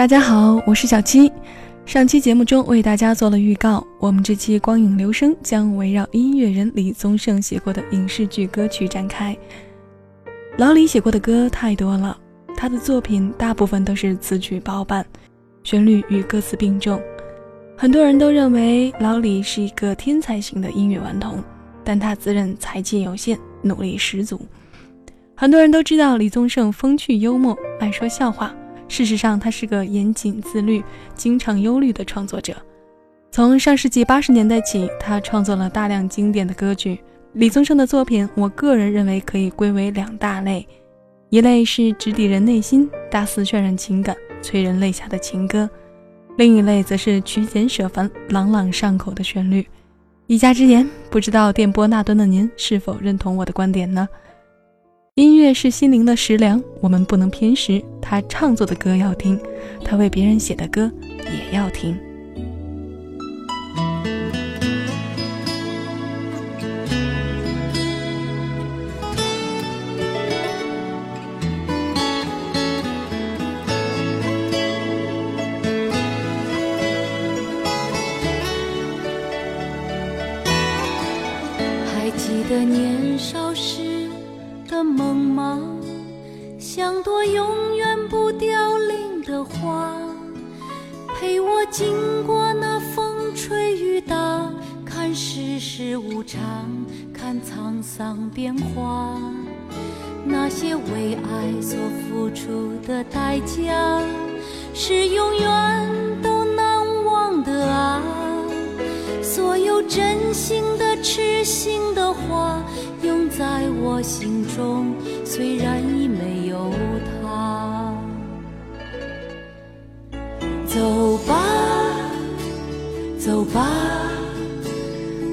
大家好，我是小七。上期节目中为大家做了预告，我们这期光影留声将围绕音乐人李宗盛写过的影视剧歌曲展开。老李写过的歌太多了，他的作品大部分都是词曲包办，旋律与歌词并重。很多人都认为老李是一个天才型的音乐顽童，但他自认才气有限，努力十足。很多人都知道李宗盛风趣幽默，爱说笑话。事实上，他是个严谨自律、经常忧虑的创作者。从上世纪八十年代起，他创作了大量经典的歌曲。李宗盛的作品，我个人认为可以归为两大类：一类是直抵人内心、大肆渲染情感、催人泪下的情歌；另一类则是曲简舍繁、朗朗上口的旋律。一家之言，不知道电波那端的您是否认同我的观点呢？音乐是心灵的食粮，我们不能偏食。他创作的歌要听，他为别人写的歌也要听。还记得年少世无常，看沧桑变化。那些为爱所付出的代价，是永远都难忘的啊！所有真心的、痴心的话。永在我心中，虽然已没有他。走吧，走吧，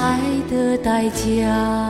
爱的代价。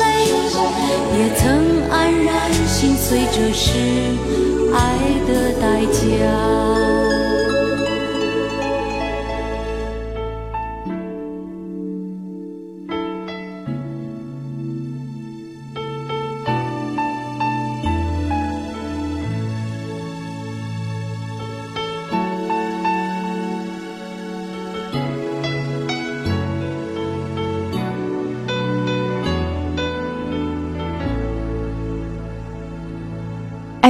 也曾黯然心碎，这是爱的代价。《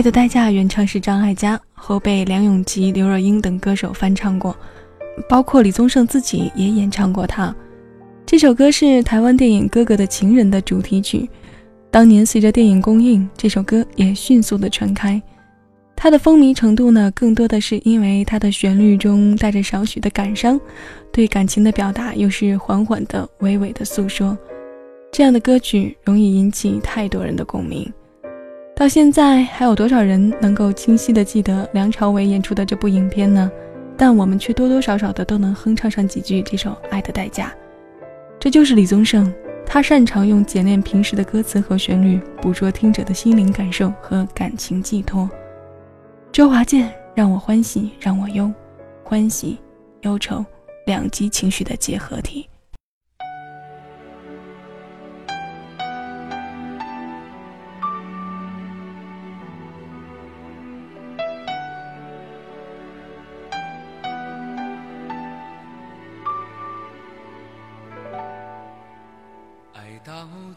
的代价》原唱是张艾嘉，后被梁咏琪、刘若英等歌手翻唱过，包括李宗盛自己也演唱过它。这首歌是台湾电影《哥哥的情人》的主题曲。当年随着电影公映，这首歌也迅速的传开。它的风靡程度呢，更多的是因为它的旋律中带着少许的感伤，对感情的表达又是缓缓的、娓娓的诉说。这样的歌曲容易引起太多人的共鸣。到现在还有多少人能够清晰的记得梁朝伟演出的这部影片呢？但我们却多多少少的都能哼唱上几句这首《爱的代价》。这就是李宗盛，他擅长用简练平实的歌词和旋律，捕捉听者的心灵感受和感情寄托。周华健让我欢喜让我忧，欢喜忧愁两极情绪的结合体。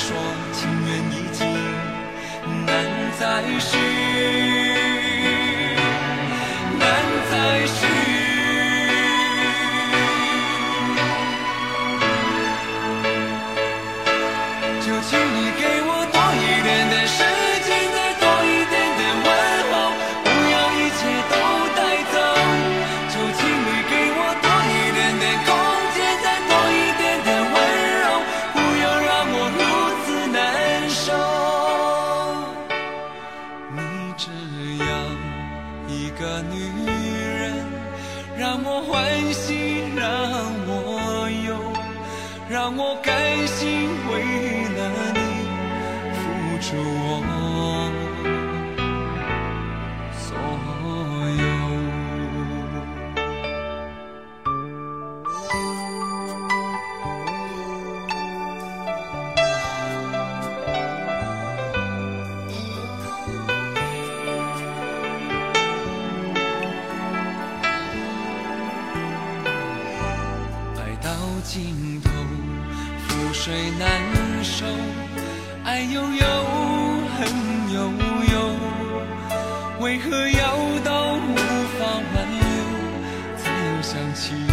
说情缘已尽，难再续。到尽头覆水难收爱悠悠恨悠悠为何要到无法挽留？才又想起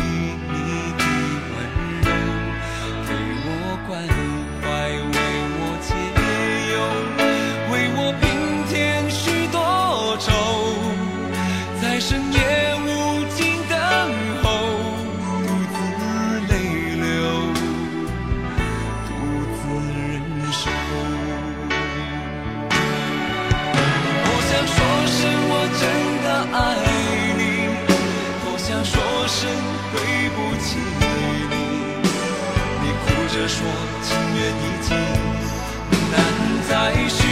声对不起你。你哭着说情缘已尽难再续。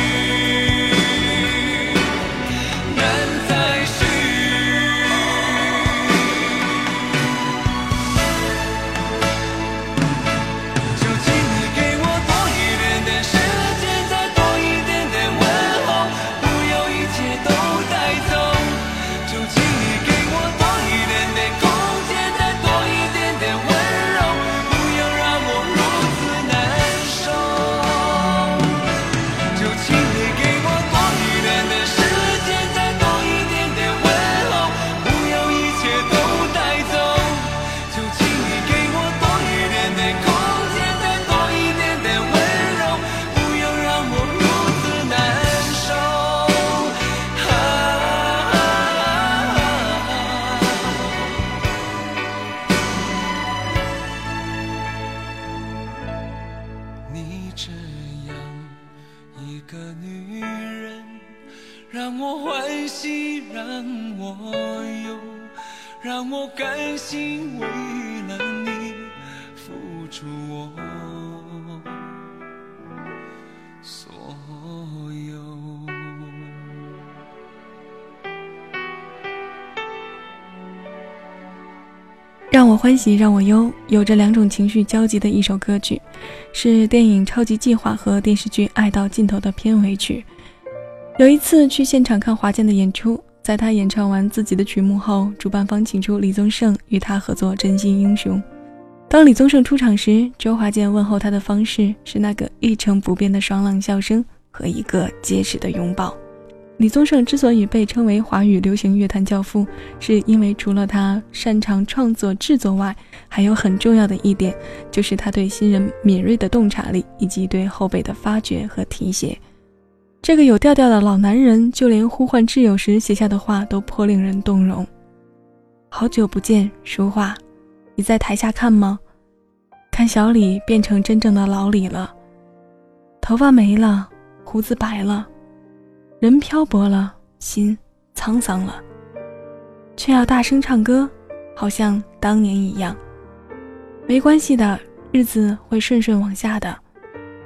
欢喜让我忧，有着两种情绪交集的一首歌曲，是电影《超级计划》和电视剧《爱到尽头》的片尾曲。有一次去现场看华健的演出，在他演唱完自己的曲目后，主办方请出李宗盛与他合作《真心英雄》。当李宗盛出场时，周华健问候他的方式是那个一成不变的爽朗笑声和一个结实的拥抱。李宗盛之所以被称为华语流行乐坛教父，是因为除了他擅长创作制作外，还有很重要的一点，就是他对新人敏锐的洞察力以及对后辈的发掘和提携。这个有调调的老男人，就连呼唤挚友时写下的话都颇令人动容。好久不见，书画，你在台下看吗？看小李变成真正的老李了，头发没了，胡子白了。人漂泊了，心沧桑了，却要大声唱歌，好像当年一样。没关系的，日子会顺顺往下的，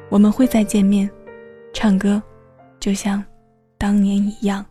我们会再见面，唱歌，就像当年一样。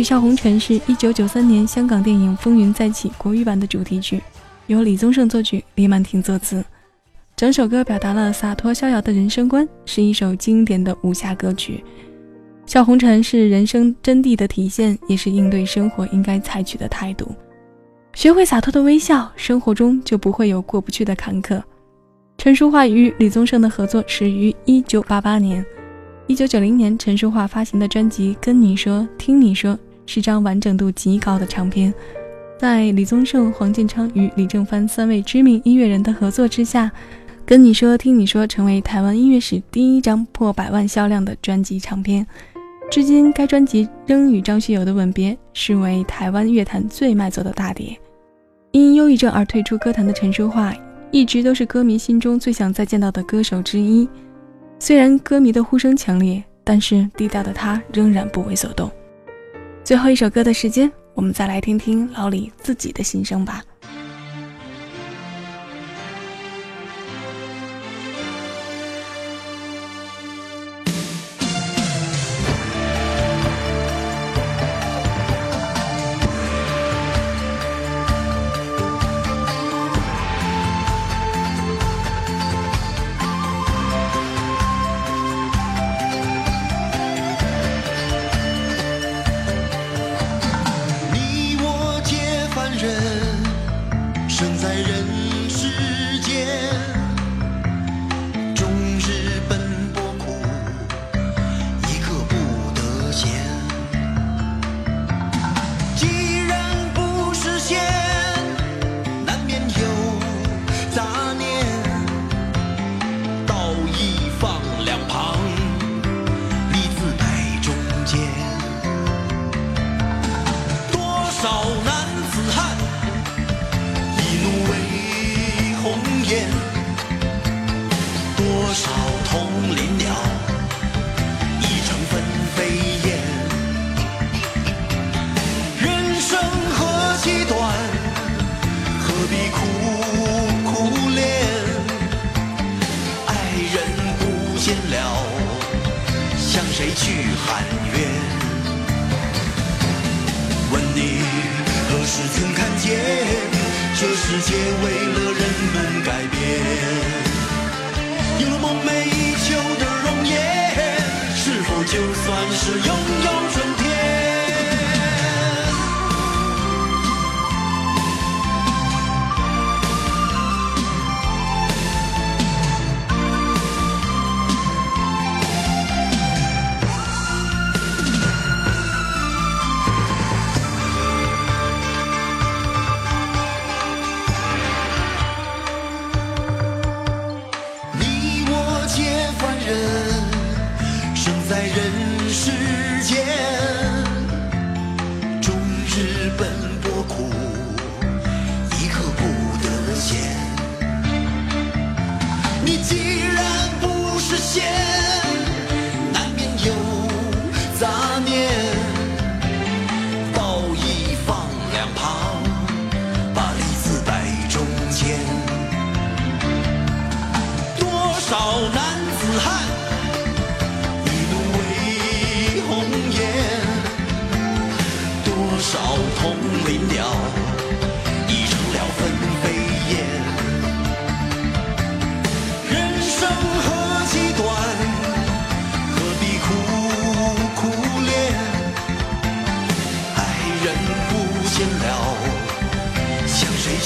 《笑红尘》是一九九三年香港电影《风云再起》国语版的主题曲，由李宗盛作曲，李曼婷作词。整首歌表达了洒脱逍遥的人生观，是一首经典的武侠歌曲。《笑红尘》是人生真谛的体现，也是应对生活应该采取的态度。学会洒脱的微笑，生活中就不会有过不去的坎坷。陈淑桦与李宗盛的合作始于一九八八年。一九九零年，陈淑桦发行的专辑《跟你说，听你说》是张完整度极高的唱片。在李宗盛、黄建昌与李正帆三位知名音乐人的合作之下，《跟你说，听你说》成为台湾音乐史第一张破百万销量的专辑唱片。至今，该专辑仍与张学友的《吻别》视为台湾乐坛最卖座的大碟。因忧郁症而退出歌坛的陈淑桦，一直都是歌迷心中最想再见到的歌手之一。虽然歌迷的呼声强烈，但是低调的他仍然不为所动。最后一首歌的时间，我们再来听听老李自己的心声吧。们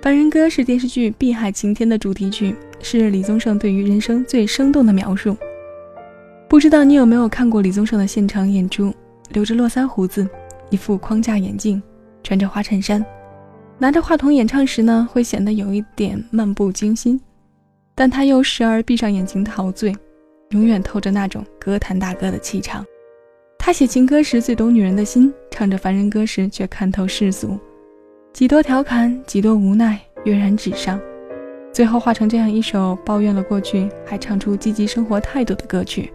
凡人歌》是电视剧《碧海晴天》的主题曲，是李宗盛对于人生最生动的描述。不知道你有没有看过李宗盛的现场演出？留着络腮胡子，一副框架眼镜，穿着花衬衫，拿着话筒演唱时呢，会显得有一点漫不经心，但他又时而闭上眼睛陶醉，永远透着那种歌坛大哥的气场。他写情歌时最懂女人的心，唱着凡人歌时却看透世俗，几多调侃，几多无奈，跃然纸上。最后化成这样一首抱怨了过去，还唱出积极生活态度的歌曲。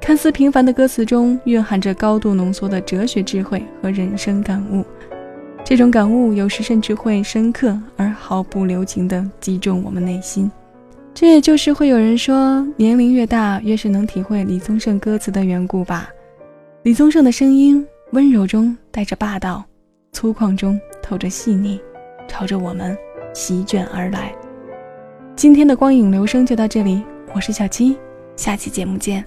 看似平凡的歌词中，蕴含着高度浓缩的哲学智慧和人生感悟。这种感悟有时甚至会深刻而毫不留情地击中我们内心。这也就是会有人说，年龄越大，越是能体会李宗盛歌词的缘故吧。李宗盛的声音温柔中带着霸道，粗犷中透着细腻，朝着我们席卷而来。今天的光影留声就到这里，我是小七，下期节目见。